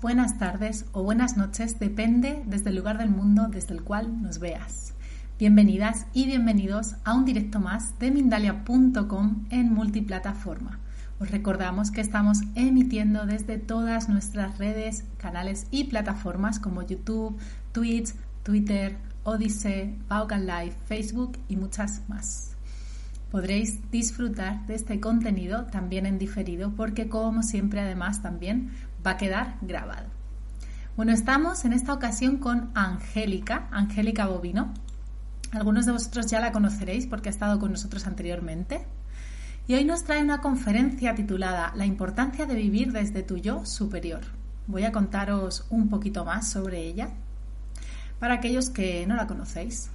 Buenas tardes o buenas noches, depende desde el lugar del mundo desde el cual nos veas. Bienvenidas y bienvenidos a un directo más de Mindalia.com en multiplataforma. Os recordamos que estamos emitiendo desde todas nuestras redes, canales y plataformas como YouTube, Twitch, Twitter, Odyssey, Vaughan Live, Facebook y muchas más. Podréis disfrutar de este contenido también en diferido porque como siempre además también va a quedar grabado. Bueno, estamos en esta ocasión con Angélica, Angélica Bovino. Algunos de vosotros ya la conoceréis porque ha estado con nosotros anteriormente. Y hoy nos trae una conferencia titulada La importancia de vivir desde tu yo superior. Voy a contaros un poquito más sobre ella para aquellos que no la conocéis.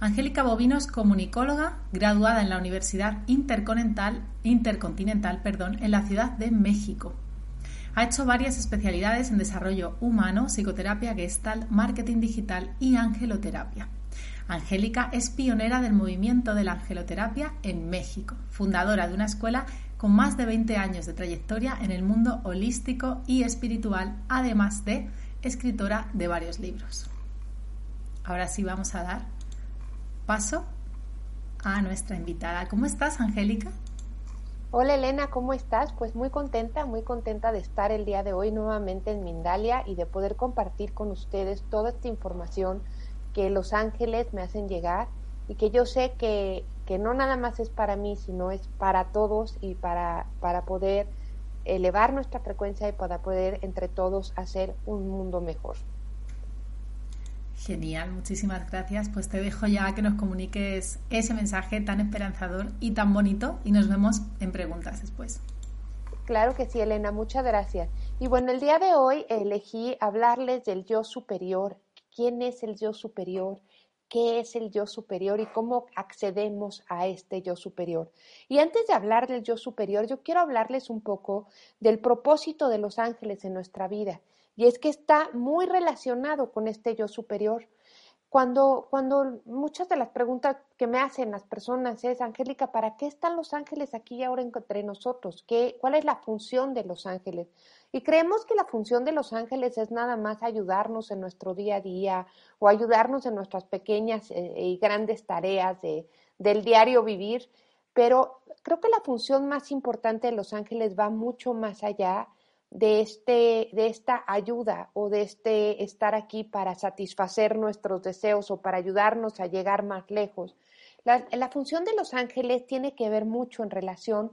Angélica Bovino es comunicóloga, graduada en la Universidad Intercontinental, Intercontinental perdón, en la Ciudad de México. Ha hecho varias especialidades en desarrollo humano, psicoterapia gestal, marketing digital y angeloterapia. Angélica es pionera del movimiento de la angeloterapia en México, fundadora de una escuela con más de 20 años de trayectoria en el mundo holístico y espiritual, además de escritora de varios libros. Ahora sí vamos a dar paso a nuestra invitada. ¿Cómo estás, Angélica? Hola Elena, ¿cómo estás? Pues muy contenta, muy contenta de estar el día de hoy nuevamente en Mindalia y de poder compartir con ustedes toda esta información que los ángeles me hacen llegar y que yo sé que, que no nada más es para mí, sino es para todos y para, para poder elevar nuestra frecuencia y para poder entre todos hacer un mundo mejor. Genial, muchísimas gracias. Pues te dejo ya que nos comuniques ese mensaje tan esperanzador y tan bonito y nos vemos en preguntas después. Claro que sí, Elena, muchas gracias. Y bueno, el día de hoy elegí hablarles del yo superior. ¿Quién es el yo superior? ¿Qué es el yo superior y cómo accedemos a este yo superior? Y antes de hablar del yo superior, yo quiero hablarles un poco del propósito de los ángeles en nuestra vida. Y es que está muy relacionado con este yo superior. Cuando, cuando muchas de las preguntas que me hacen las personas es, Angélica, ¿para qué están los ángeles aquí y ahora entre nosotros? ¿Qué, ¿Cuál es la función de los ángeles? Y creemos que la función de los ángeles es nada más ayudarnos en nuestro día a día o ayudarnos en nuestras pequeñas eh, y grandes tareas de, del diario vivir, pero creo que la función más importante de los ángeles va mucho más allá de, este, de esta ayuda o de este estar aquí para satisfacer nuestros deseos o para ayudarnos a llegar más lejos. La, función de los ángeles tiene que ver mucho en relación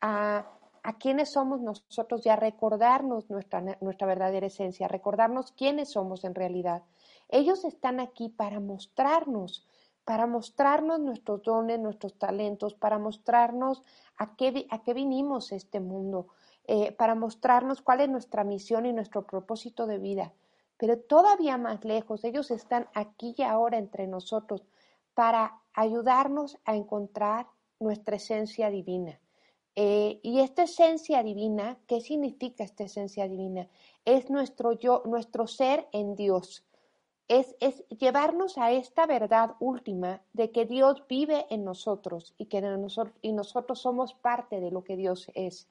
a, a quiénes somos nosotros y a recordarnos nuestra, nuestra verdadera esencia, recordarnos quiénes somos en realidad. Ellos están aquí para mostrarnos, para mostrarnos nuestros dones, nuestros talentos, para mostrarnos a qué, a qué vinimos este mundo, eh, para mostrarnos cuál es nuestra misión y nuestro propósito de vida. Pero todavía más lejos, ellos están aquí y ahora entre nosotros para ayudarnos a encontrar nuestra esencia divina. Eh, y esta esencia divina, ¿qué significa esta esencia divina? Es nuestro yo, nuestro ser en Dios. Es, es, llevarnos a esta verdad última de que Dios vive en nosotros y que nosotros, y nosotros somos parte de lo que Dios es.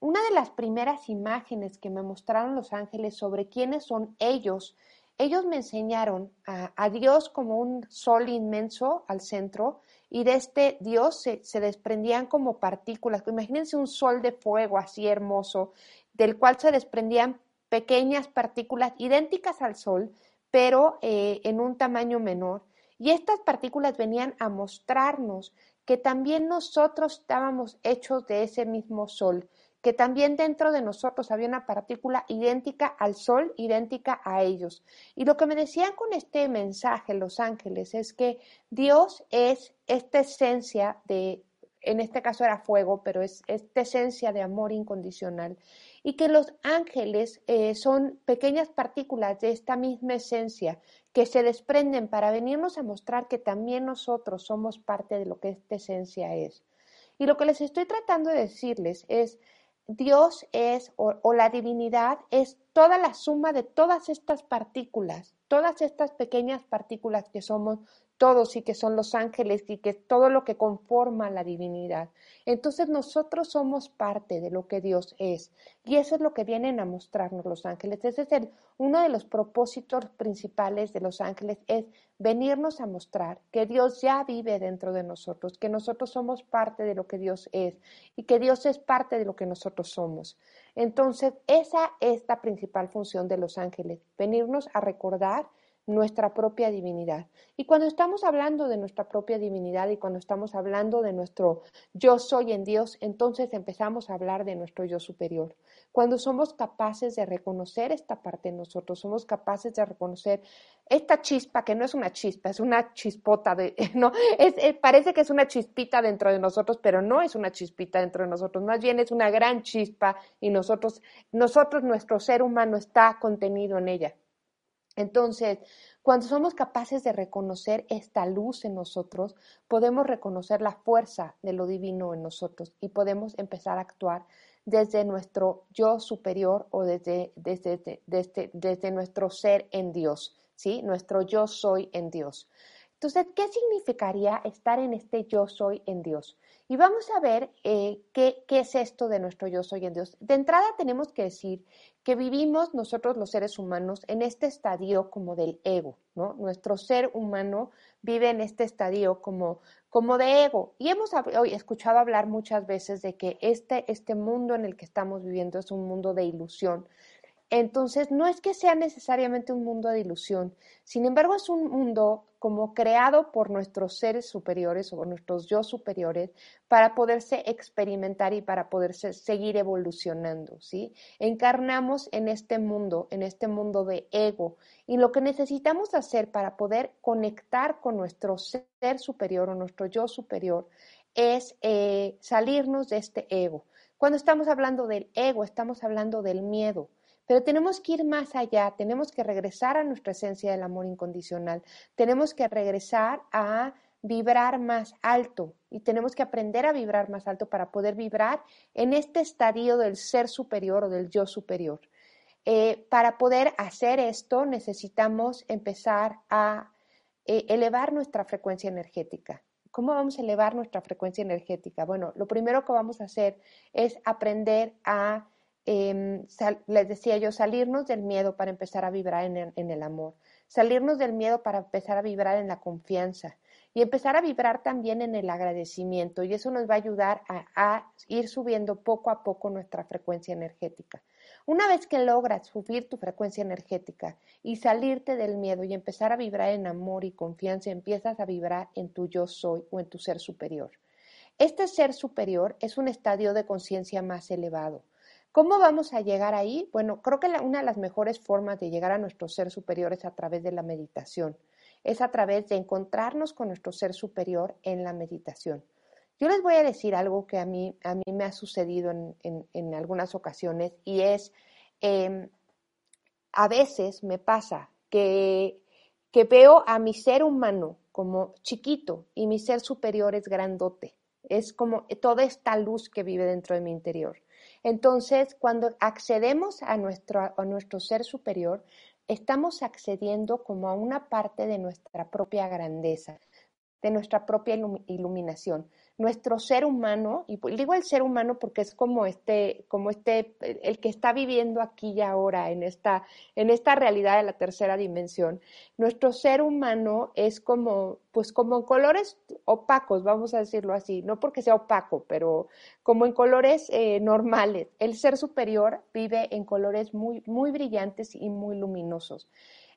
Una de las primeras imágenes que me mostraron los ángeles sobre quiénes son ellos, ellos me enseñaron a, Dios como un sol inmenso al centro y de este Dios se, desprendían como partículas. Imagínense un sol de fuego así hermoso, del cual se desprendían pequeñas partículas idénticas al sol, pero eh, en un tamaño menor. Y estas partículas venían a mostrarnos que también nosotros estábamos hechos de ese mismo sol, que también dentro de nosotros había una partícula idéntica al Sol, idéntica a ellos. Y lo que me decían con este mensaje los ángeles es que Dios es esta esencia de, en este caso era fuego, pero es esta esencia de amor incondicional. Y que los ángeles eh, son pequeñas partículas de esta misma esencia que se desprenden para venirnos a mostrar que también nosotros somos parte de lo que esta esencia es. Y lo que les estoy tratando de decirles es Dios es, o, la divinidad, es toda la suma de todas estas partículas, todas estas pequeñas partículas que somos todos y que son los ángeles y que todo lo que conforma la divinidad. Entonces nosotros somos parte de lo que Dios es y eso es lo que vienen a mostrarnos los ángeles. Ese es el, uno de los propósitos principales de los ángeles es venirnos a mostrar que Dios ya vive dentro de nosotros, que nosotros somos parte de lo que Dios es y que Dios es parte de lo que nosotros somos. Entonces, esa es la principal función de los ángeles, venirnos a recordar nuestra propia divinidad. Y cuando estamos hablando de nuestra propia divinidad y cuando estamos hablando de nuestro yo soy en Dios, entonces empezamos a hablar de nuestro yo superior. Cuando somos capaces de reconocer esta parte de nosotros, somos capaces de reconocer esta chispa, que no es una chispa, es una chispota de, no, es, eh, parece que es una chispita dentro de nosotros, pero no es una chispita dentro de nosotros, más bien es una gran chispa y nosotros, nosotros, nuestro ser humano está contenido en ella. Entonces, cuando somos capaces de reconocer esta luz en nosotros, podemos reconocer la fuerza de lo divino en nosotros y podemos empezar a actuar desde nuestro yo superior o desde, desde, desde, desde nuestro ser en Dios, ¿sí? Nuestro yo soy en Dios. Entonces, ¿qué significaría estar en este yo soy en Dios? Y vamos a ver eh, qué, qué, es esto de nuestro yo soy en Dios. De entrada tenemos que decir que vivimos nosotros los seres humanos en este estadio como del ego, ¿no? Nuestro ser humano vive en este estadio como, como de ego. Y hemos escuchado hablar muchas veces de que este, este mundo en el que estamos viviendo es un mundo de ilusión. Entonces, no es que sea necesariamente un mundo de ilusión, sin embargo, es un mundo como creado por nuestros seres superiores o nuestros yo superiores para poderse experimentar y para poderse seguir evolucionando, ¿sí? Encarnamos en este mundo, en este mundo de ego, y lo que necesitamos hacer para poder conectar con nuestro ser superior o nuestro yo superior es eh, salirnos de este ego. Cuando estamos hablando del ego, estamos hablando del miedo. Pero tenemos que ir más allá, tenemos que regresar a nuestra esencia del amor incondicional, tenemos que regresar a vibrar más alto y tenemos que aprender a vibrar más alto para poder vibrar en este estadio del ser superior o del yo superior. Eh, para poder hacer esto necesitamos empezar a eh, elevar nuestra frecuencia energética. ¿Cómo vamos a elevar nuestra frecuencia energética? Bueno, lo primero que vamos a hacer es aprender a Em, les decía yo, salirnos del miedo para empezar a vibrar en el, amor, salirnos del miedo para empezar a vibrar en la confianza y empezar a vibrar también en el agradecimiento y eso nos va a ayudar a, ir subiendo poco a poco nuestra frecuencia energética. Una vez que logras subir tu frecuencia energética y salirte del miedo y empezar a vibrar en amor y confianza, empiezas a vibrar en tu yo soy o en tu ser superior. Este ser superior es un estadio de conciencia más elevado ¿Cómo vamos a llegar ahí? Bueno, creo que una de las mejores formas de llegar a nuestro ser superior es a través de la meditación, es a través de encontrarnos con nuestro ser superior en la meditación. Yo les voy a decir algo que a mí, a mí me ha sucedido en, algunas ocasiones y es, em, a veces me pasa que, que veo a mi ser humano como chiquito y mi ser superior es grandote. Es como toda esta luz que vive dentro de mi interior. Entonces, cuando accedemos a nuestro, a nuestro ser superior, estamos accediendo como a una parte de nuestra propia grandeza, de nuestra propia iluminación nuestro ser humano, y digo el ser humano porque es como este, como este, el que está viviendo aquí y ahora en esta, en esta realidad de la tercera dimensión, nuestro ser humano es como, pues como en colores opacos, vamos a decirlo así, no porque sea opaco, pero como en colores eh, normales. El ser superior vive en colores muy, muy brillantes y muy luminosos.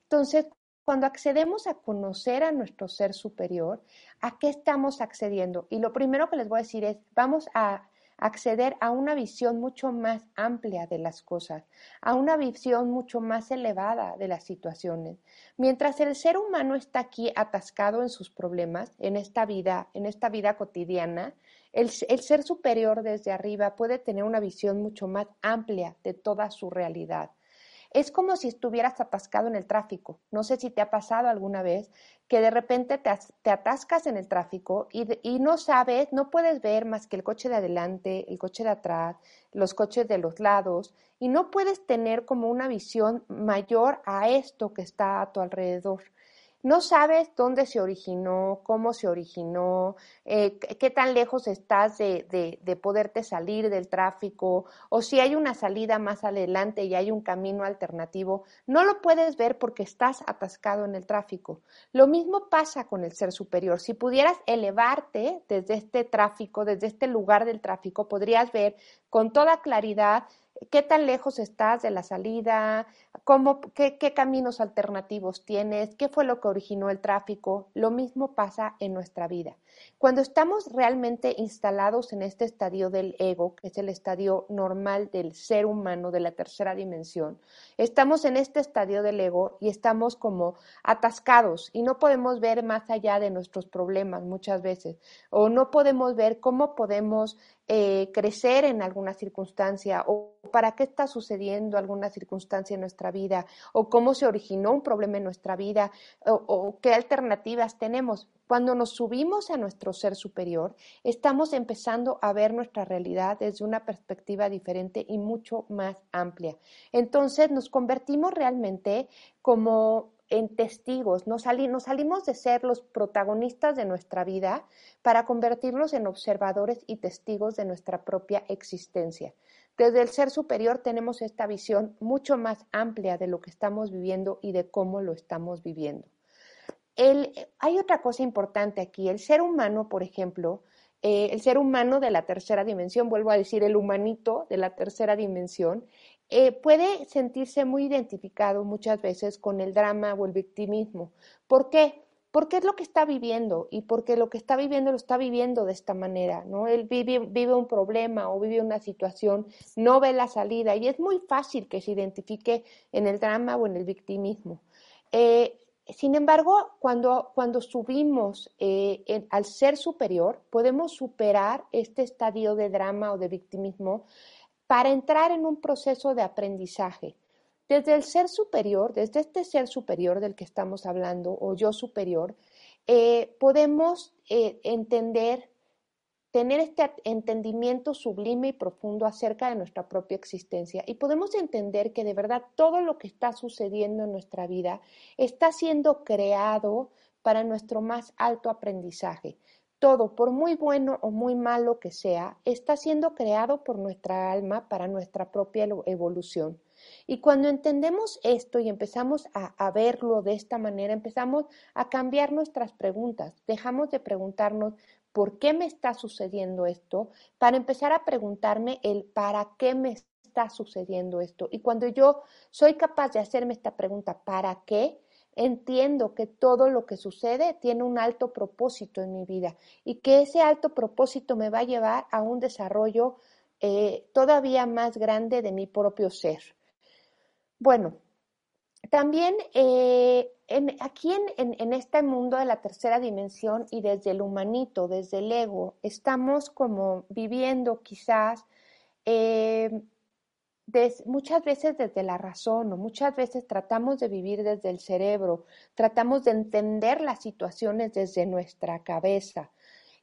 Entonces, cuando accedemos a conocer a nuestro ser superior, ¿a qué estamos accediendo? Y lo primero que les voy a decir es, vamos a acceder a una visión mucho más amplia de las cosas, a una visión mucho más elevada de las situaciones. Mientras el ser humano está aquí atascado en sus problemas, en esta vida, en esta vida cotidiana, el, el ser superior desde arriba puede tener una visión mucho más amplia de toda su realidad. Es como si estuvieras atascado en el tráfico. No sé si te ha pasado alguna vez que de repente te, atascas en el tráfico y, y, no sabes, no puedes ver más que el coche de adelante, el coche de atrás, los coches de los lados y no puedes tener como una visión mayor a esto que está a tu alrededor. No sabes dónde se originó, cómo se originó, eh, qué tan lejos estás de, de, poderte salir del tráfico o si hay una salida más adelante y hay un camino alternativo, no lo puedes ver porque estás atascado en el tráfico. Lo mismo pasa con el ser superior. Si pudieras elevarte desde este tráfico, desde este lugar del tráfico, podrías ver con toda claridad qué tan lejos estás de la salida, cómo, qué, qué, caminos alternativos tienes, qué fue lo que originó el tráfico. Lo mismo pasa en nuestra vida. Cuando estamos realmente instalados en este estadio del ego, que es el estadio normal del ser humano de la tercera dimensión, estamos en este estadio del ego y estamos como atascados y no podemos ver más allá de nuestros problemas muchas veces, o no podemos ver cómo podemos eh, crecer en alguna circunstancia o para qué está sucediendo alguna circunstancia en nuestra vida o cómo se originó un problema en nuestra vida o qué alternativas tenemos. Cuando nos subimos a nuestro ser superior, estamos empezando a ver nuestra realidad desde una perspectiva diferente y mucho más amplia. Entonces nos convertimos realmente como en testigos, nos, salimos de ser los protagonistas de nuestra vida para convertirnos en observadores y testigos de nuestra propia existencia. Desde el ser superior tenemos esta visión mucho más amplia de lo que estamos viviendo y de cómo lo estamos viviendo hay otra cosa importante aquí. El ser humano, por ejemplo, eh, el ser humano de la tercera dimensión, vuelvo a decir, el humanito de la tercera dimensión, eh, puede sentirse muy identificado muchas veces con el drama o el victimismo. ¿Por qué? Porque es lo que está viviendo y porque lo que está viviendo lo está viviendo de esta manera, ¿no? Él vive, un problema o vive una situación, no ve la salida y es muy fácil que se identifique en el drama o en el victimismo. Eh, sin embargo, cuando, cuando subimos eh, al ser superior, podemos superar este estadio de drama o de victimismo para entrar en un proceso de aprendizaje. Desde el ser superior, desde este ser superior del que estamos hablando, o yo superior, eh, podemos eh, entender tener este entendimiento sublime y profundo acerca de nuestra propia existencia y podemos entender que de verdad todo lo que está sucediendo en nuestra vida está siendo creado para nuestro más alto aprendizaje. Todo, por muy bueno o muy malo que sea, está siendo creado por nuestra alma para nuestra propia evolución. Y cuando entendemos esto y empezamos a, verlo de esta manera, empezamos a cambiar nuestras preguntas. Dejamos de preguntarnos por qué me está sucediendo esto, para empezar a preguntarme el para qué me está sucediendo esto. Y cuando yo soy capaz de hacerme esta pregunta, ¿para qué? Entiendo que todo lo que sucede tiene un alto propósito en mi vida y que ese alto propósito me va a llevar a un desarrollo eh, todavía más grande de mi propio ser. Bueno, también eh, aquí en, este mundo de la tercera dimensión y desde el humanito, desde el ego, estamos como viviendo quizás eh, muchas veces desde la razón o muchas veces tratamos de vivir desde el cerebro, tratamos de entender las situaciones desde nuestra cabeza.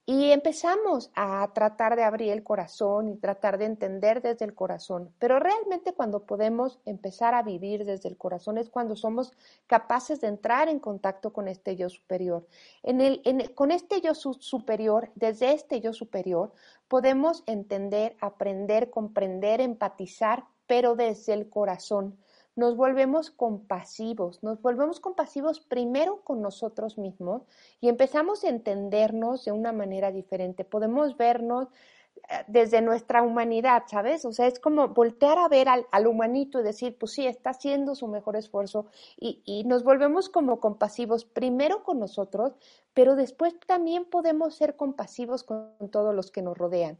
Y empezamos a tratar de abrir el corazón y tratar de entender desde el corazón. Pero realmente cuando podemos empezar a vivir desde el corazón es cuando somos capaces de entrar en contacto con este yo superior. En el, con este yo superior, desde este yo superior, podemos entender, aprender, comprender, empatizar, pero desde el corazón nos volvemos compasivos, nos volvemos compasivos primero con nosotros mismos y empezamos a entendernos de una manera diferente. Podemos vernos eh, desde nuestra humanidad, ¿sabes? O sea, es como voltear a ver al, humanito y decir, pues sí, está haciendo su mejor esfuerzo y, y nos volvemos como compasivos primero con nosotros, pero después también podemos ser compasivos con todos los que nos rodean.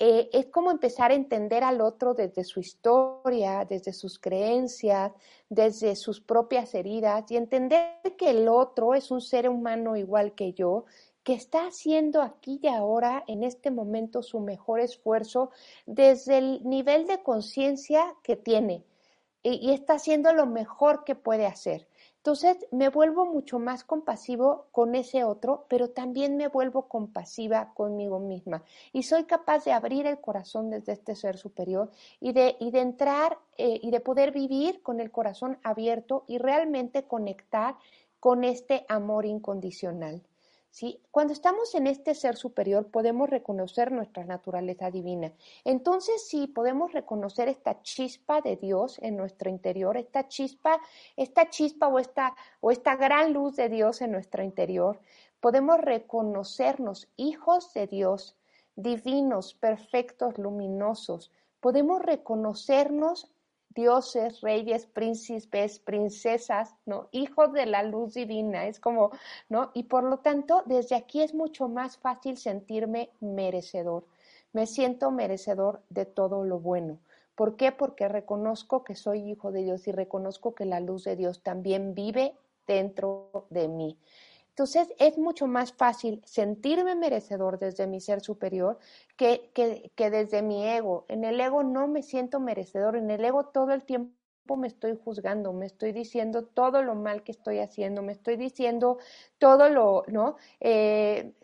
Eh, es como empezar a entender al otro desde su historia, desde sus creencias, desde sus propias heridas y entender que el otro es un ser humano igual que yo, que está haciendo aquí y ahora, en este momento, su mejor esfuerzo desde el nivel de conciencia que tiene y está haciendo lo mejor que puede hacer. Entonces me vuelvo mucho más compasivo con ese otro, pero también me vuelvo compasiva conmigo misma y soy capaz de abrir el corazón desde este ser superior y de, y de entrar eh, y de poder vivir con el corazón abierto y realmente conectar con este amor incondicional. ¿Sí? Cuando estamos en este ser superior podemos reconocer nuestra naturaleza divina. Entonces sí, podemos reconocer esta chispa de Dios en nuestro interior, esta chispa, esta chispa o esta, o esta gran luz de Dios en nuestro interior. Podemos reconocernos hijos de Dios, divinos, perfectos, luminosos. Podemos reconocernos dioses, reyes, príncipes, princesas, ¿no? Hijos de la luz divina, es como, ¿no? Y por lo tanto, desde aquí es mucho más fácil sentirme merecedor. Me siento merecedor de todo lo bueno. ¿Por qué? Porque reconozco que soy hijo de Dios y reconozco que la luz de Dios también vive dentro de mí. Entonces es mucho más fácil sentirme merecedor desde mi ser superior que, que, desde mi ego. En el ego no me siento merecedor, en el ego todo el tiempo me estoy juzgando, me estoy diciendo todo lo mal que estoy haciendo, me estoy diciendo todo lo, ¿no? Eh,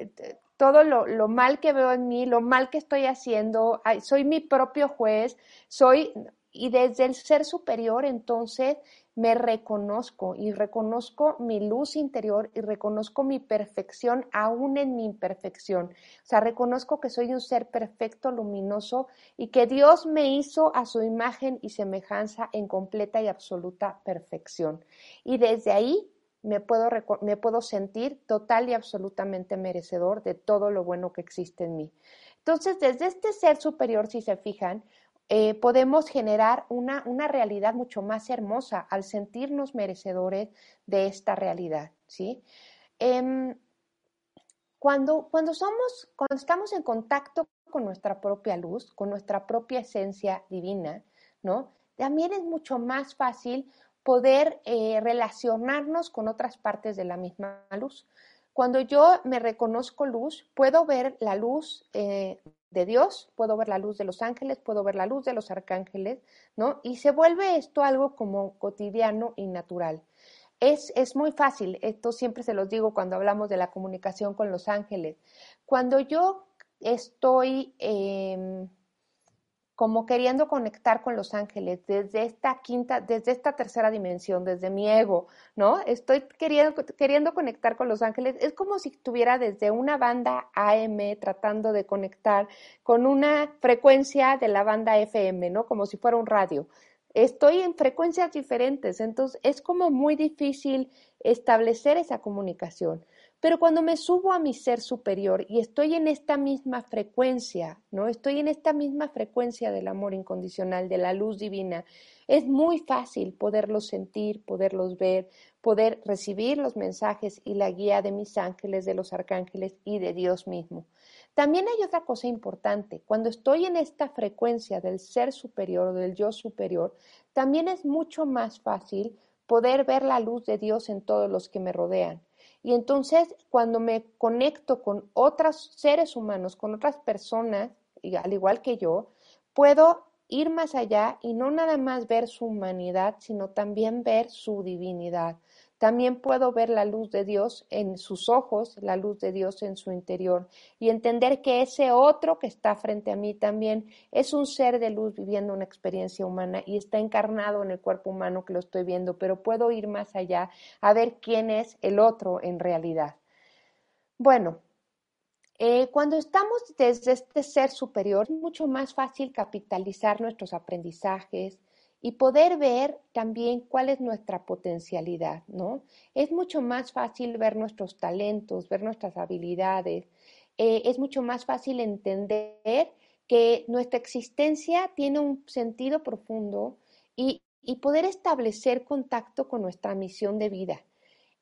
todo lo, lo, mal que veo en mí, lo mal que estoy haciendo, soy mi propio juez, soy, y desde el ser superior entonces me reconozco y reconozco mi luz interior y reconozco mi perfección aún en mi imperfección. O sea, reconozco que soy un ser perfecto, luminoso y que Dios me hizo a su imagen y semejanza en completa y absoluta perfección. Y desde ahí me puedo, me puedo sentir total y absolutamente merecedor de todo lo bueno que existe en mí. Entonces, desde este ser superior, si se fijan, eh, podemos generar una, una, realidad mucho más hermosa al sentirnos merecedores de esta realidad, ¿sí? Em, cuando, cuando, somos, cuando estamos en contacto con nuestra propia luz, con nuestra propia esencia divina, ¿no? También es mucho más fácil poder eh, relacionarnos con otras partes de la misma luz. Cuando yo me reconozco luz, puedo ver la luz eh, de Dios, puedo ver la luz de los ángeles, puedo ver la luz de los arcángeles, ¿no? Y se vuelve esto algo como cotidiano y natural. Es, es muy fácil, esto siempre se los digo cuando hablamos de la comunicación con los ángeles. Cuando yo estoy... Eh, como queriendo conectar con los ángeles desde esta quinta, desde esta tercera dimensión, desde mi ego, ¿no? Estoy queriendo, queriendo conectar con los ángeles. Es como si estuviera desde una banda AM tratando de conectar con una frecuencia de la banda FM, ¿no? Como si fuera un radio. Estoy en frecuencias diferentes, entonces es como muy difícil establecer esa comunicación. Pero cuando me subo a mi ser superior y estoy en esta misma frecuencia, ¿no? Estoy en esta misma frecuencia del amor incondicional, de la luz divina, es muy fácil poderlos sentir, poderlos ver, poder recibir los mensajes y la guía de mis ángeles, de los arcángeles y de Dios mismo. También hay otra cosa importante. Cuando estoy en esta frecuencia del ser superior, del yo superior, también es mucho más fácil poder ver la luz de Dios en todos los que me rodean. Y entonces cuando me conecto con otros seres humanos, con otras personas, al igual que yo, puedo ir más allá y no nada más ver su humanidad, sino también ver su divinidad. También puedo ver la luz de Dios en sus ojos, la luz de Dios en su interior y entender que ese otro que está frente a mí también es un ser de luz viviendo una experiencia humana y está encarnado en el cuerpo humano que lo estoy viendo, pero puedo ir más allá a ver quién es el otro en realidad. Bueno, eh, cuando estamos desde este ser superior, es mucho más fácil capitalizar nuestros aprendizajes, y poder ver también cuál es nuestra potencialidad, ¿no? Es mucho más fácil ver nuestros talentos, ver nuestras habilidades, eh, es mucho más fácil entender que nuestra existencia tiene un sentido profundo y, poder establecer contacto con nuestra misión de vida.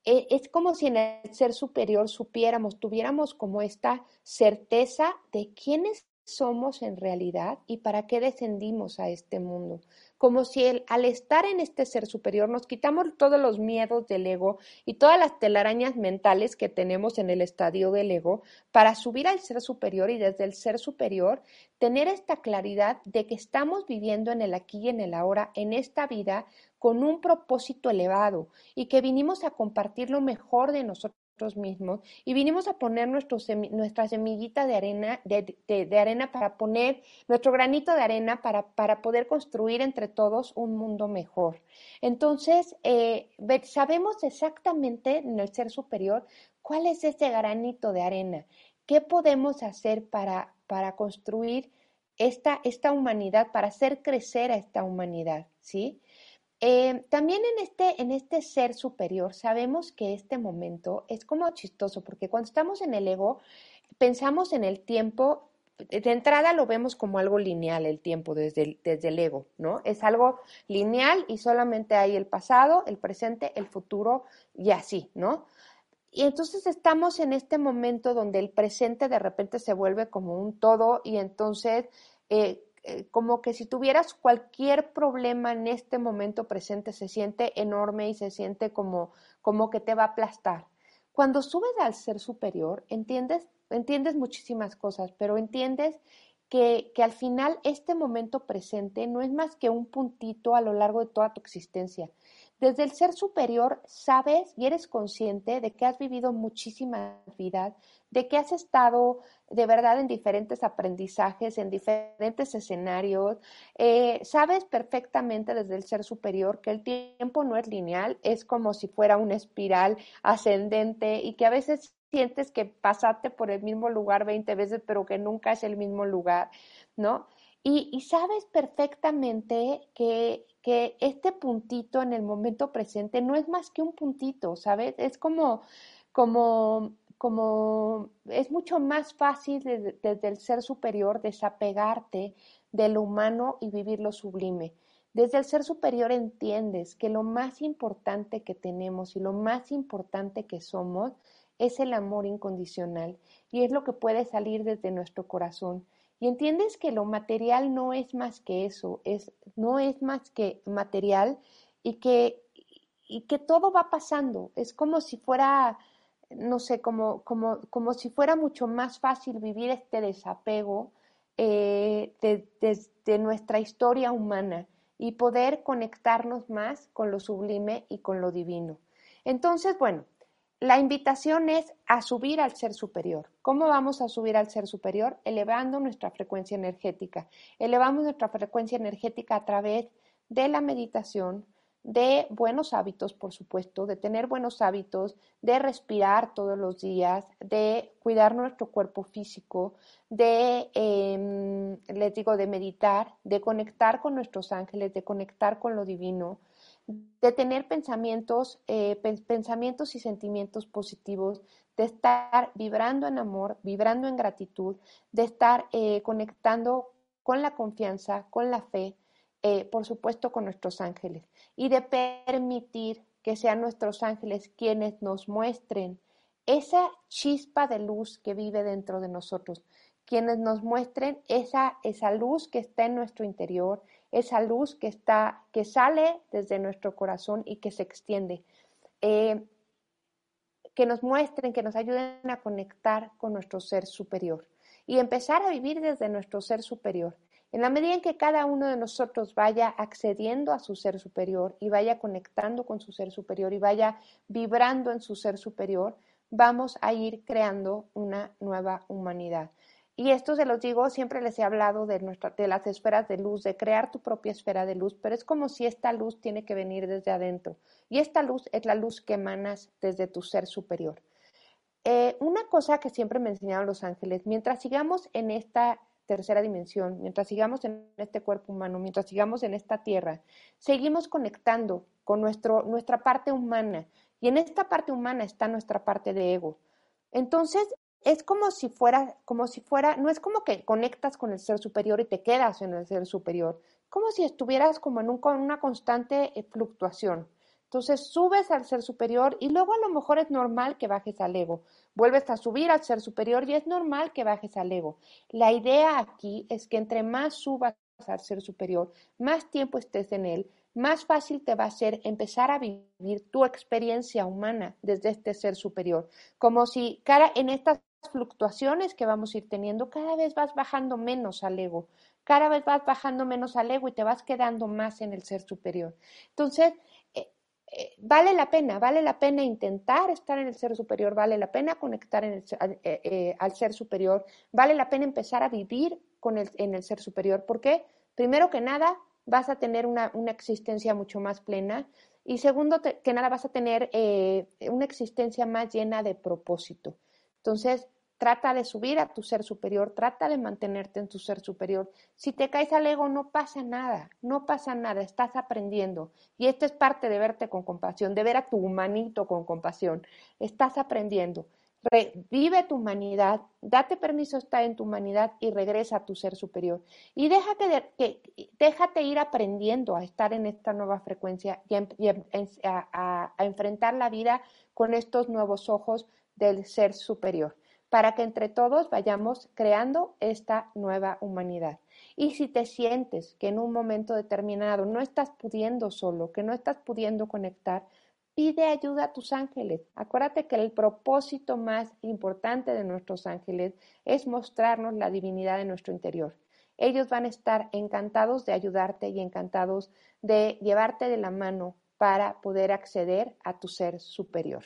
Eh, es como si en el ser superior supiéramos, tuviéramos como esta certeza de quiénes somos en realidad y para qué descendimos a este mundo como si al estar en este ser superior nos quitamos todos los miedos del ego y todas las telarañas mentales que tenemos en el estadio del ego para subir al ser superior y desde el ser superior tener esta claridad de que estamos viviendo en el aquí y en el ahora, en esta vida, con un propósito elevado y que vinimos a compartir lo mejor de nosotros nosotros mismos y vinimos a poner nuestro nuestra semillita de arena, de, arena para poner nuestro granito de arena para, para poder construir entre todos un mundo mejor. Entonces, eh, sabemos exactamente en el ser superior cuál es ese granito de arena, qué podemos hacer para, para construir esta, esta humanidad, para hacer crecer a esta humanidad, ¿sí? Eh, también en este, en este ser superior sabemos que este momento es como chistoso, porque cuando estamos en el ego, pensamos en el tiempo, de entrada lo vemos como algo lineal el tiempo desde el, desde el ego, ¿no? Es algo lineal y solamente hay el pasado, el presente, el futuro y así, ¿no? Y entonces estamos en este momento donde el presente de repente se vuelve como un todo y entonces eh, eh, como que si tuvieras cualquier problema en este momento presente, se siente enorme y se siente como, como que te va a aplastar. Cuando subes al ser superior, entiendes, entiendes muchísimas cosas, pero entiendes que, que, al final este momento presente no es más que un puntito a lo largo de toda tu existencia. Desde el ser superior sabes y eres consciente de que has vivido muchísimas vidas, de que has estado de verdad en diferentes aprendizajes, en diferentes escenarios. Eh, sabes perfectamente desde el ser superior que el tiempo no es lineal, es como si fuera una espiral ascendente y que a veces sientes que pasaste por el mismo lugar 20 veces, pero que nunca es el mismo lugar, ¿no? Y, sabes perfectamente que, que, este puntito en el momento presente no es más que un puntito, ¿sabes? Es como, como, como, es mucho más fácil desde, el ser superior desapegarte de lo humano y vivir lo sublime. Desde el ser superior entiendes que lo más importante que tenemos y lo más importante que somos es el amor incondicional y es lo que puede salir desde nuestro corazón. Y entiendes que lo material no es más que eso, es, no es más que material y que, y que todo va pasando. Es como si fuera, no sé, como, como, como si fuera mucho más fácil vivir este desapego eh, de nuestra historia humana y poder conectarnos más con lo sublime y con lo divino. Entonces, bueno, la invitación es a subir al ser superior. ¿Cómo vamos a subir al ser superior? Elevando nuestra frecuencia energética. Elevamos nuestra frecuencia energética a través de la meditación, de buenos hábitos, por supuesto, de tener buenos hábitos, de respirar todos los días, de cuidar nuestro cuerpo físico, de, em, les digo, de meditar, de conectar con nuestros ángeles, de conectar con lo divino, de tener pensamientos, eh, pensamientos y sentimientos positivos, de estar vibrando en amor, vibrando en gratitud, de estar eh, conectando con la confianza, con la fe, eh, por supuesto con nuestros ángeles, y de permitir que sean nuestros ángeles quienes nos muestren esa chispa de luz que vive dentro de nosotros, quienes nos muestren esa, esa luz que está en nuestro interior, esa luz que está, que sale desde nuestro corazón y que se extiende. Eh, que nos muestren, que nos ayuden a conectar con nuestro ser superior y empezar a vivir desde nuestro ser superior. En la medida en que cada uno de nosotros vaya accediendo a su ser superior y vaya conectando con su ser superior y vaya vibrando en su ser superior, vamos a ir creando una nueva humanidad. Y esto se los digo, siempre les he hablado de, nuestra, de las esferas de luz, de crear tu propia esfera de luz, pero es como si esta luz tiene que venir desde adentro. Y esta luz es la luz que emanas desde tu ser superior. Eh, una cosa que siempre me enseñaron los ángeles, mientras sigamos en esta tercera dimensión, mientras sigamos en este cuerpo humano, mientras sigamos en esta tierra, seguimos conectando con nuestro, nuestra parte humana. Y en esta parte humana está nuestra parte de ego. Entonces, es como si fuera, como si fuera, no es como que conectas con el ser superior y te quedas en el ser superior, como si estuvieras como en una constante eh, fluctuación. Entonces subes al ser superior y luego a lo mejor es normal que bajes al ego. Vuelves a subir al ser superior y es normal que bajes al ego. La idea aquí es que entre más subas al ser superior, más tiempo estés en él, más fácil te va a ser empezar a vivir tu experiencia humana desde este ser superior. Como si cara en estas fluctuaciones que vamos a ir teniendo, cada vez vas bajando menos al ego, cada vez vas bajando menos al ego y te vas quedando más en el ser superior. Entonces, eh, eh, vale la pena, vale la pena intentar estar en el ser superior, vale la pena conectar en el, eh, al ser superior, vale la pena empezar a vivir con el, en el ser superior, porque primero que nada vas a tener una, una existencia mucho más plena y segundo que nada vas a tener una existencia más llena de propósito. Entonces, Trata de subir a tu ser superior, trata de mantenerte en tu ser superior. Si te caes al ego, no pasa nada, no pasa nada, estás aprendiendo. Y esta es parte de verte con compasión, de ver a tu humanito con compasión. Estás aprendiendo. vive tu humanidad, date permiso estar en tu humanidad y regresa a tu ser superior. Y déjate, que, déjate ir aprendiendo a estar en esta nueva frecuencia y, a enfrentar la vida con estos nuevos ojos del ser superior para que entre todos vayamos creando esta nueva humanidad. Y si te sientes que en un momento determinado no estás pudiendo solo, que no estás pudiendo conectar, pide ayuda a tus ángeles. Acuérdate que el propósito más importante de nuestros ángeles es mostrarnos la divinidad de nuestro interior. Ellos van a estar encantados de ayudarte y encantados de llevarte de la mano para poder acceder a tu ser superior.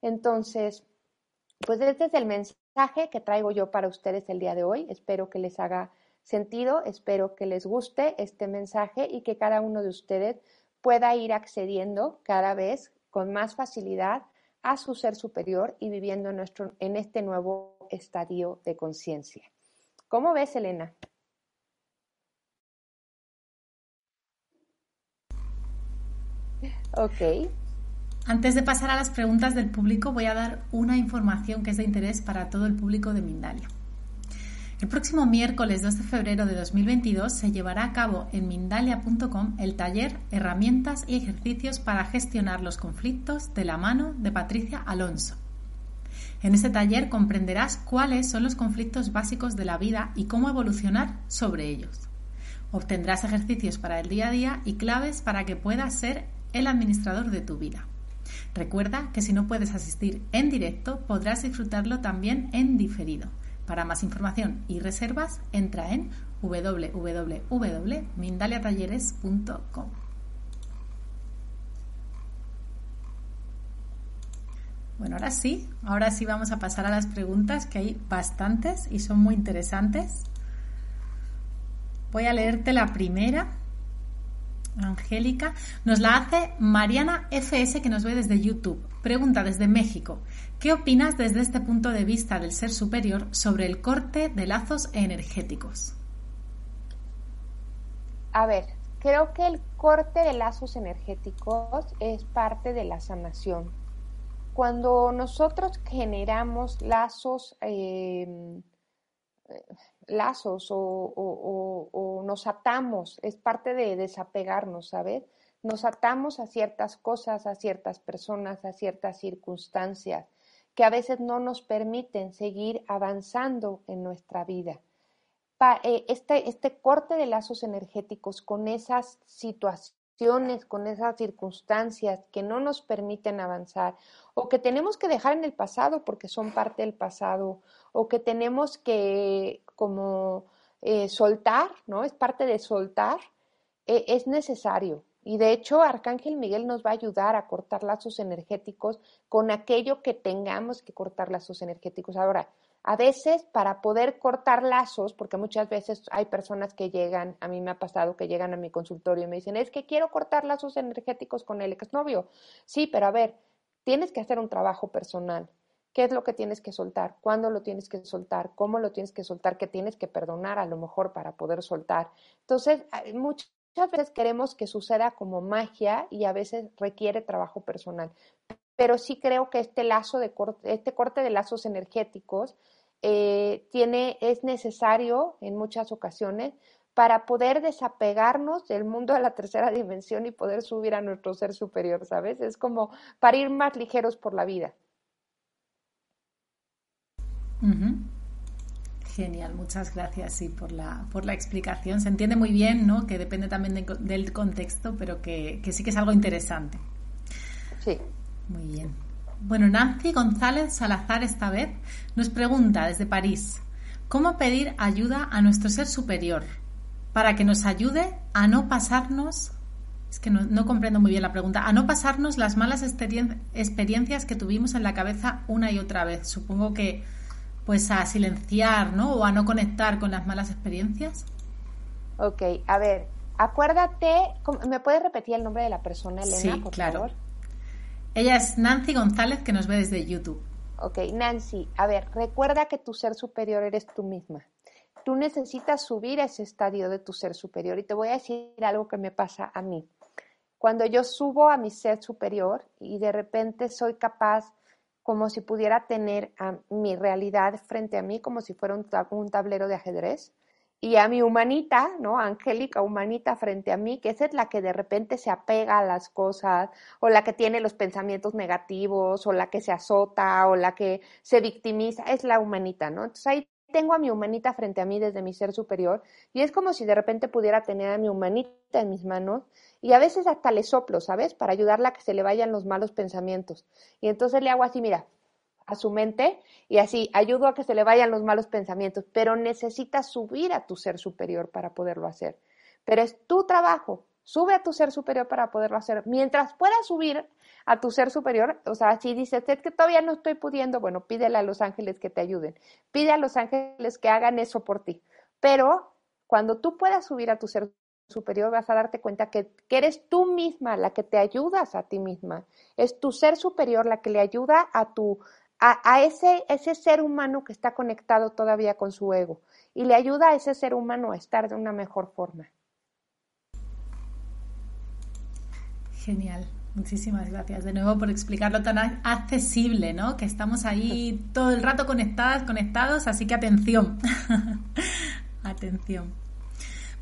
Entonces, pues este es el mensaje que traigo yo para ustedes el día de hoy. Espero que les haga sentido, espero que les guste este mensaje y que cada uno de ustedes pueda ir accediendo cada vez con más facilidad a su ser superior y viviendo en, nuestro, en este nuevo estadio de conciencia. ¿Cómo ves, Elena? Ok. Antes de pasar a las preguntas del público, voy a dar una información que es de interés para todo el público de Mindalia. El próximo miércoles 2 de febrero de 2022 se llevará a cabo en mindalia.com el taller Herramientas y ejercicios para gestionar los conflictos de la mano de Patricia Alonso. En este taller comprenderás cuáles son los conflictos básicos de la vida y cómo evolucionar sobre ellos. Obtendrás ejercicios para el día a día y claves para que puedas ser el administrador de tu vida. Recuerda que si no puedes asistir en directo, podrás disfrutarlo también en diferido. Para más información y reservas, entra en www.mindaliatalleres.com. Bueno, ahora sí, ahora sí vamos a pasar a las preguntas, que hay bastantes y son muy interesantes. Voy a leerte la primera Angélica, nos la hace Mariana FS que nos ve desde YouTube. Pregunta desde México, ¿qué opinas desde este punto de vista del ser superior sobre el corte de lazos energéticos? A ver, creo que el corte de lazos energéticos es parte de la sanación. Cuando nosotros generamos lazos eh, lazos o, nos atamos, es parte de desapegarnos, ¿sabes? Nos atamos a ciertas cosas, a ciertas personas, a ciertas circunstancias que a veces no nos permiten seguir avanzando en nuestra vida. Eh, este, este corte de lazos energéticos con esas situaciones, con esas circunstancias que no nos permiten avanzar o que tenemos que dejar en el pasado porque son parte del pasado o que tenemos que como eh, soltar, ¿no? Es parte de soltar, eh, es necesario. Y de hecho, Arcángel Miguel nos va a ayudar a cortar lazos energéticos con aquello que tengamos que cortar lazos energéticos. Ahora, a veces para poder cortar lazos, porque muchas veces hay personas que llegan, a mí me ha pasado que llegan a mi consultorio y me dicen, es que quiero cortar lazos energéticos con el exnovio. Sí, pero a ver, tienes que hacer un trabajo personal. ¿Qué es lo que tienes que soltar? ¿Cuándo lo tienes que soltar? ¿Cómo lo tienes que soltar? ¿Qué tienes que perdonar a lo mejor para poder soltar? Entonces, muchas veces queremos que suceda como magia y a veces requiere trabajo personal. Pero sí creo que este lazo de corte, este corte de lazos energéticos eh, tiene, es necesario en muchas ocasiones para poder desapegarnos del mundo de la tercera dimensión y poder subir a nuestro ser superior, ¿sabes? Es como para ir más ligeros por la vida. Genial, muchas gracias sí, por, la, por la explicación. Se entiende muy bien, ¿no? Que depende también del contexto, pero que, que sí que es algo interesante. Sí. Muy bien. Bueno, Nancy González Salazar esta vez nos pregunta desde París, ¿cómo pedir ayuda a nuestro ser superior para que nos ayude a no pasarnos Es que no, comprendo muy bien la pregunta. A no pasarnos las malas experiencias que tuvimos en la cabeza una y otra vez. Supongo que pues a silenciar, ¿no? O a no conectar con las malas experiencias. Ok, a ver, acuérdate, ¿me puedes repetir el nombre de la persona, Elena, sí, claro. Ella es Nancy González, que nos ve desde YouTube. Ok, Nancy, a ver, recuerda que tu ser superior eres tú misma. Tú necesitas subir a ese estadio de tu ser superior y te voy a decir algo que me pasa a mí. Cuando yo subo a mi ser superior y de repente soy capaz como si pudiera tener a mi realidad frente a mí como si fuera un, tablero de ajedrez y a mi humanita, ¿no? Angélica humanita frente a mí, que esa es la que de repente se apega a las cosas, o la que tiene los pensamientos negativos, o la que se azota, o la que se victimiza, es la humanita, ¿no? Entonces ahí tengo a mi humanita frente a mí desde mi ser superior, y es como si de repente pudiera tener a mi humanita en mis manos, y a veces hasta le soplo, ¿sabes? Para ayudarla a que se le vayan los malos pensamientos. Y entonces le hago así, mira, a su mente y así ayudo a que se le vayan los malos pensamientos, pero necesitas subir a tu ser superior para poderlo hacer. Pero es tu trabajo, sube a tu ser superior para poderlo hacer. Mientras puedas subir a tu ser superior, o sea, si dices, es que todavía no estoy pudiendo, bueno, pídele a los ángeles que te ayuden, pide a los ángeles que hagan eso por ti. Pero cuando tú puedas subir a tu ser superior vas a darte cuenta que, eres tú misma la que te ayudas a ti misma. Es tu ser superior la que le ayuda a tu, a, ese, ese ser humano que está conectado todavía con su ego y le ayuda a ese ser humano a estar de una mejor forma. Genial. Muchísimas gracias de nuevo por explicarlo tan accesible, ¿no? Que estamos ahí todo el rato conectadas, conectados, así que atención. atención.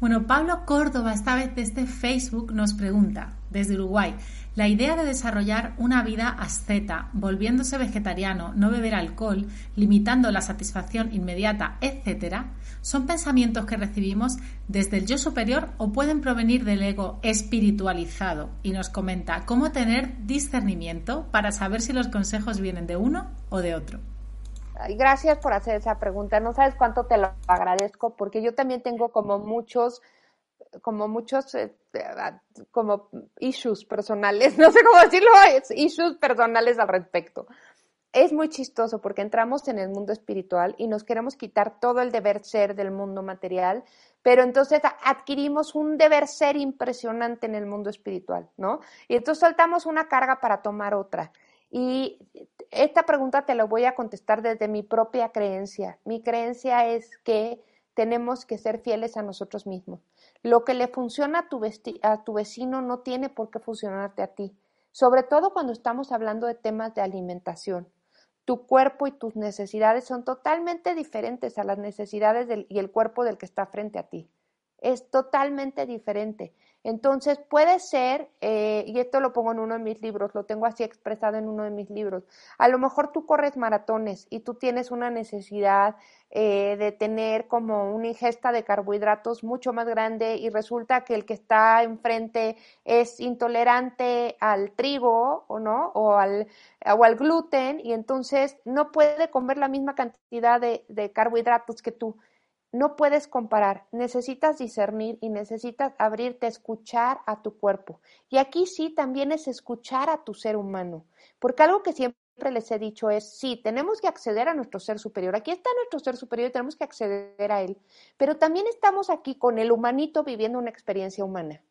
Bueno, Pablo Córdoba, esta vez desde Facebook, nos pregunta, desde Uruguay, la idea de desarrollar una vida asceta, volviéndose vegetariano, no beber alcohol, limitando la satisfacción inmediata, etc., son pensamientos que recibimos desde el yo superior o pueden provenir del ego espiritualizado. Y nos comenta cómo tener discernimiento para saber si los consejos vienen de uno o de otro. Gracias por hacer esa pregunta. No sabes cuánto te lo agradezco porque yo también tengo como muchos como muchos eh, como issues personales, no sé cómo decirlo, issues personales al respecto. Es muy chistoso porque entramos en el mundo espiritual y nos queremos quitar todo el deber ser del mundo material, pero entonces adquirimos un deber ser impresionante en el mundo espiritual, ¿no? Y entonces soltamos una carga para tomar otra. Y esta pregunta te la voy a contestar desde mi propia creencia. Mi creencia es que tenemos que ser fieles a nosotros mismos. Lo que le funciona a tu, vecino no tiene por qué funcionarte a ti, sobre todo cuando estamos hablando de temas de alimentación. Tu cuerpo y tus necesidades son totalmente diferentes a las necesidades y el cuerpo del que está frente a ti. Es totalmente diferente. Entonces puede ser, eh, y esto lo pongo en uno de mis libros, lo tengo así expresado en uno de mis libros, a lo mejor tú corres maratones y tú tienes una necesidad eh, de tener como una ingesta de carbohidratos mucho más grande y resulta que el que está enfrente es intolerante al trigo o no, o al, o al gluten y entonces no puede comer la misma cantidad de, de carbohidratos que tú. No puedes comparar, necesitas discernir y necesitas abrirte a escuchar a tu cuerpo. Y aquí sí también es escuchar a tu ser humano, porque algo que siempre les he dicho es, sí, tenemos que acceder a nuestro ser superior. Aquí está nuestro ser superior y tenemos que acceder a él, pero también estamos aquí con el humanito viviendo una experiencia humana.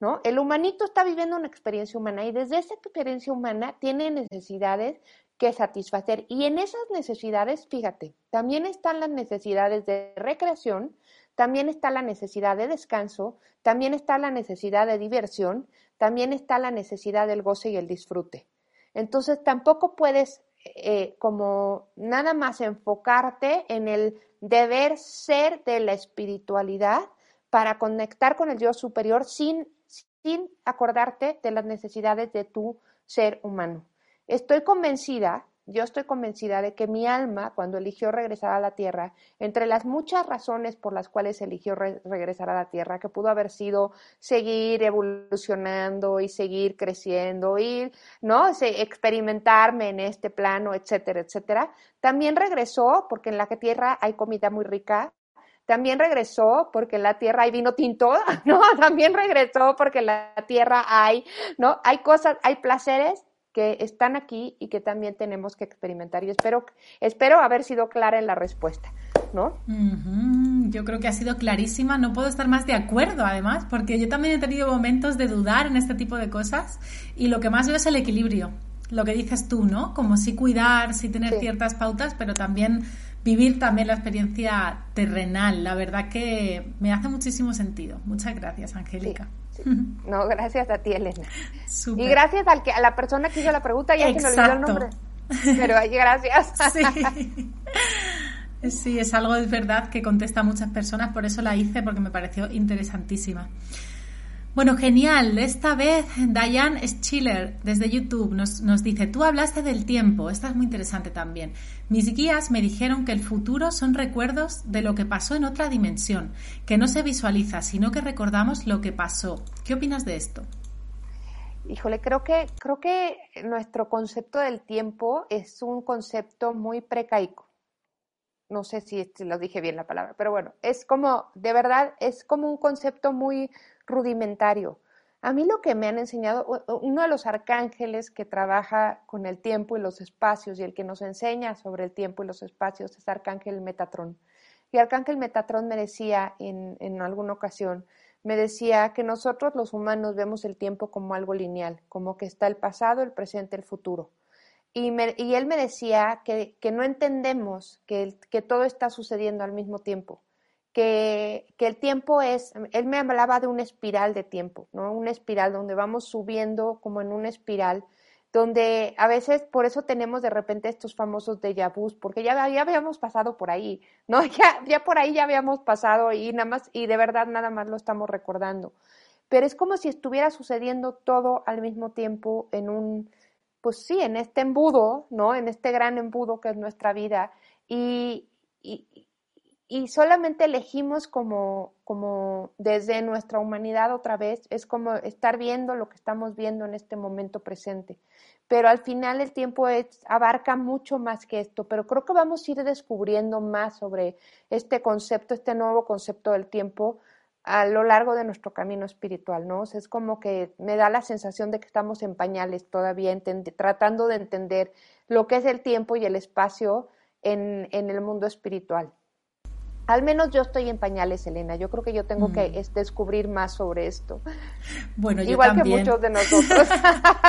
¿No? El humanito está viviendo una experiencia humana y desde esa experiencia humana tiene necesidades que satisfacer. Y en esas necesidades, fíjate, también están las necesidades de recreación, también está la necesidad de descanso, también está la necesidad de diversión, también está la necesidad del goce y el disfrute. Entonces tampoco puedes eh, como nada más enfocarte en el deber ser de la espiritualidad para conectar con el Dios superior sin, sin acordarte de las necesidades de tu ser humano. Estoy convencida, yo estoy convencida de que mi alma, cuando eligió regresar a la tierra, entre las muchas razones por las cuales eligió regresar a la tierra, que pudo haber sido seguir evolucionando y seguir creciendo y, ¿no? experimentarme en este plano, etcétera, etcétera, también regresó porque en la tierra hay comida muy rica, también regresó porque en la tierra hay vino tinto, ¿no? También regresó porque en la tierra hay, ¿no? Hay cosas, hay placeres que están aquí y que también tenemos que experimentar. Y espero, espero haber sido clara en la respuesta, ¿no? Yo creo que ha sido clarísima. No puedo estar más de acuerdo, además, porque yo también he tenido momentos de dudar en este tipo de cosas y lo que más veo es el equilibrio. Lo que dices tú, ¿no? Como sí cuidar, sí tener ciertas pautas, pero también vivir también la experiencia terrenal. La verdad que me hace muchísimo sentido. Muchas gracias, Angélica. No, gracias a ti, Elena. Y gracias al que, a la persona que hizo la pregunta, ya que me olvidó el nombre. Pero ahí, gracias. Sí. sí, es algo de verdad que contesta a muchas personas, por eso la hice, porque me pareció interesantísima. Bueno, genial. Esta vez Diane Schiller desde YouTube nos, nos, dice, tú hablaste del tiempo, esta es muy interesante también. Mis guías me dijeron que el futuro son recuerdos de lo que pasó en otra dimensión, que no se visualiza, sino que recordamos lo que pasó. ¿Qué opinas de esto? Híjole, creo que, creo que nuestro concepto del tiempo es un concepto muy precaico. No sé si lo dije bien la palabra, pero bueno, es como, de verdad, es como un concepto muy rudimentario. A mí lo que me han enseñado, uno de los arcángeles que trabaja con el tiempo y los espacios y el que nos enseña sobre el tiempo y los espacios es Arcángel Metatrón. Y Arcángel Metatrón me decía en, en alguna ocasión, me decía que nosotros los humanos vemos el tiempo como algo lineal, como que está el pasado, el presente, el futuro. Y, y él me decía que, que no entendemos que, que todo está sucediendo al mismo tiempo que, el tiempo es, él me hablaba de una espiral de tiempo, ¿no? Una espiral donde vamos subiendo como en una espiral, donde a veces por eso tenemos de repente estos famosos déjà vus, porque ya, ya habíamos pasado por ahí, ¿no? Ya, ya por ahí ya habíamos pasado y nada más, y de verdad nada más lo estamos recordando. Pero es como si estuviera sucediendo todo al mismo tiempo en un, pues sí, en este embudo, ¿no? En este gran embudo que es nuestra vida. Y, y, y solamente elegimos como, como desde nuestra humanidad otra vez, es como estar viendo lo que estamos viendo en este momento presente. Pero al final el tiempo abarca mucho más que esto, pero creo que vamos a ir descubriendo más sobre este concepto, este nuevo concepto del tiempo a lo largo de nuestro camino espiritual, ¿no? es como que me da la sensación de que estamos en pañales todavía, tratando de entender lo que es el tiempo y el espacio en, en el mundo espiritual. Al menos yo estoy en pañales, Elena. Yo creo que yo tengo que mm. descubrir más sobre esto. Bueno, yo Igual que muchos de nosotros.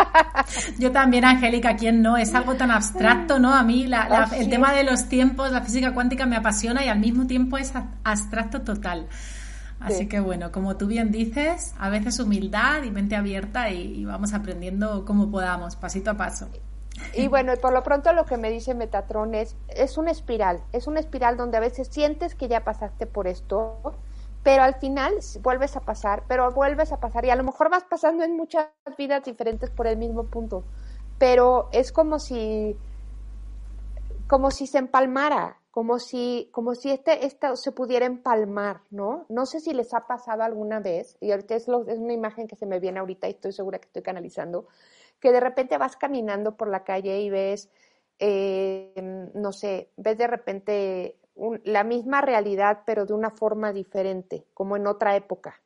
yo también, Angélica, ¿quién no? Es algo tan abstracto, ¿no? A mí el tema de los tiempos, la física cuántica me apasiona y al mismo tiempo es abstracto total. Así que bueno, como tú bien dices, a veces humildad y mente abierta y vamos aprendiendo como podamos, pasito a paso. Y bueno, por lo pronto lo que me dice Metatron es, es una espiral, es una espiral donde a veces sientes que ya pasaste por esto, pero al final vuelves a pasar, pero vuelves a pasar y a lo mejor vas pasando en muchas vidas diferentes por el mismo punto, pero es como si como si se empalmara, como si como si este se pudiera empalmar, ¿no? No sé si les ha pasado alguna vez y ahorita es, es una imagen que se me viene ahorita y estoy segura que estoy canalizando que de repente vas caminando por la calle y ves, eh, no sé, ves de repente la misma realidad, pero de una forma diferente, como en otra época.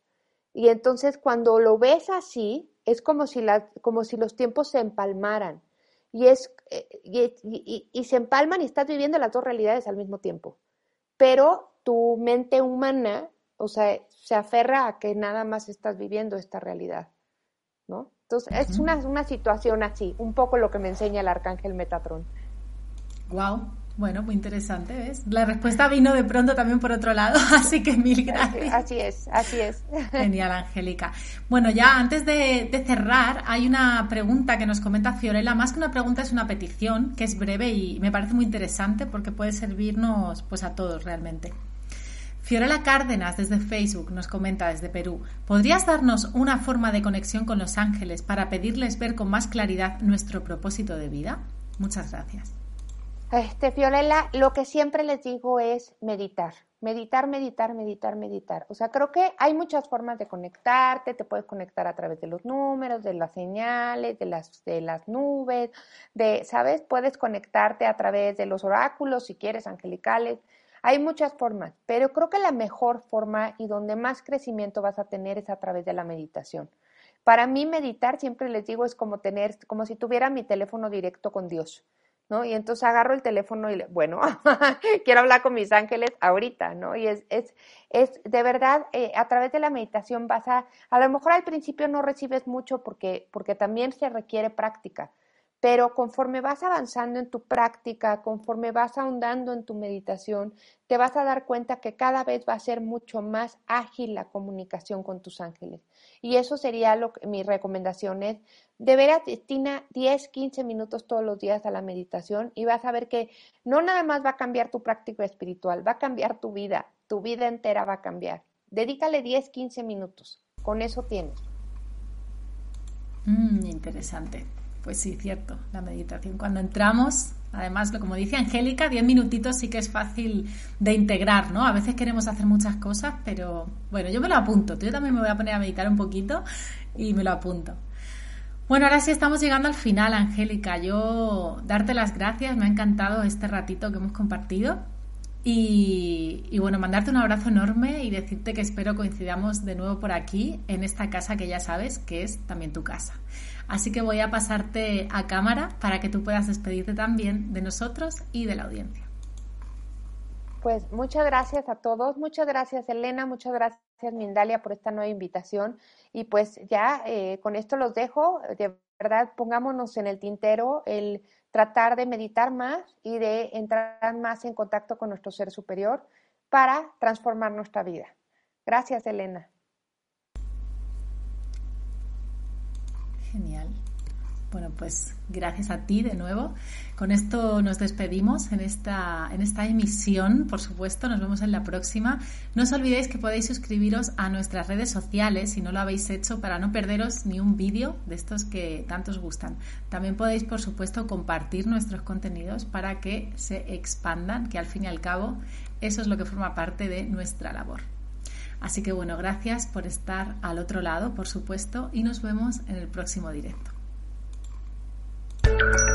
Y entonces cuando lo ves así, es como si, como si los tiempos se empalmaran. Y, es, eh, y se empalman y estás viviendo las dos realidades al mismo tiempo. Pero tu mente humana, o sea, se aferra a que nada más estás viviendo esta realidad, ¿no? Entonces, es una, una situación así, un poco lo que me enseña el arcángel Metatron. Wow, bueno, muy interesante, ¿ves? La respuesta vino de pronto también por otro lado, así que mil gracias. Así es, así es. Genial, Angélica. Bueno, ya antes de, de, cerrar, hay una pregunta que nos comenta Fiorella. Más que una pregunta, es una petición, que es breve y me parece muy interesante porque puede servirnos pues a todos realmente. Fiorella Cárdenas desde Facebook nos comenta desde Perú, ¿podrías darnos una forma de conexión con los ángeles para pedirles ver con más claridad nuestro propósito de vida? Muchas gracias. Este, Fiorella, lo que siempre les digo es meditar, meditar, meditar, meditar, meditar. O sea, creo que hay muchas formas de conectarte, te puedes conectar a través de los números, de las señales, de las, de las nubes, de, ¿sabes? Puedes conectarte a través de los oráculos, si quieres, angelicales Hay muchas formas, pero creo que la mejor forma y donde más crecimiento vas a tener es a través de la meditación. Para mí meditar, siempre les digo, es como tener, como si tuviera mi teléfono directo con Dios. ¿no? Y entonces agarro el teléfono y, le, bueno, quiero hablar con mis ángeles ahorita, ¿no? Y es, es, es de verdad, eh, a través de la meditación vas a, a lo mejor al principio no recibes mucho porque, porque también se requiere práctica, pero conforme vas avanzando en tu práctica, conforme vas ahondando en tu meditación, te vas a dar cuenta que cada vez va a ser mucho más ágil la comunicación con tus ángeles. Y eso sería lo que mi recomendación es, de veras destina 10, 15 minutos todos los días a la meditación y vas a ver que no nada más va a cambiar tu práctica espiritual, va a cambiar tu vida, tu vida entera va a cambiar. Dedícale 10, 15 minutos, con eso tienes. Mm, interesante. Pues sí, cierto, la meditación. Cuando entramos, además, como dice Angélica, 10 minutitos sí que es fácil de integrar, ¿no? A veces queremos hacer muchas cosas, pero bueno, yo me lo apunto. Yo también me voy a poner a meditar un poquito y me lo apunto. Bueno, ahora sí estamos llegando al final, Angélica. Yo darte las gracias, me ha encantado este ratito que hemos compartido. Y, bueno, mandarte un abrazo enorme y decirte que espero coincidamos de nuevo por aquí, en esta casa que ya sabes que es también tu casa. Así que voy a pasarte a cámara para que tú puedas despedirte también de nosotros y de la audiencia. Pues muchas gracias a todos, muchas gracias Elena, muchas gracias Mindalia por esta nueva invitación y pues ya eh, con esto los dejo, de verdad pongámonos en el tintero el tratar de meditar más y de entrar más en contacto con nuestro ser superior para transformar nuestra vida. Gracias Elena. Genial. Bueno, pues gracias a ti de nuevo. Con esto nos despedimos en esta, emisión, por supuesto. Nos vemos en la próxima. No os olvidéis que podéis suscribiros a nuestras redes sociales si no lo habéis hecho para no perderos ni un vídeo de estos que tanto os gustan. También podéis, por supuesto, compartir nuestros contenidos para que se expandan, que al fin y al cabo eso es lo que forma parte de nuestra labor. Así que bueno, gracias por estar al otro lado, por supuesto, y nos vemos en el próximo directo. Thank you.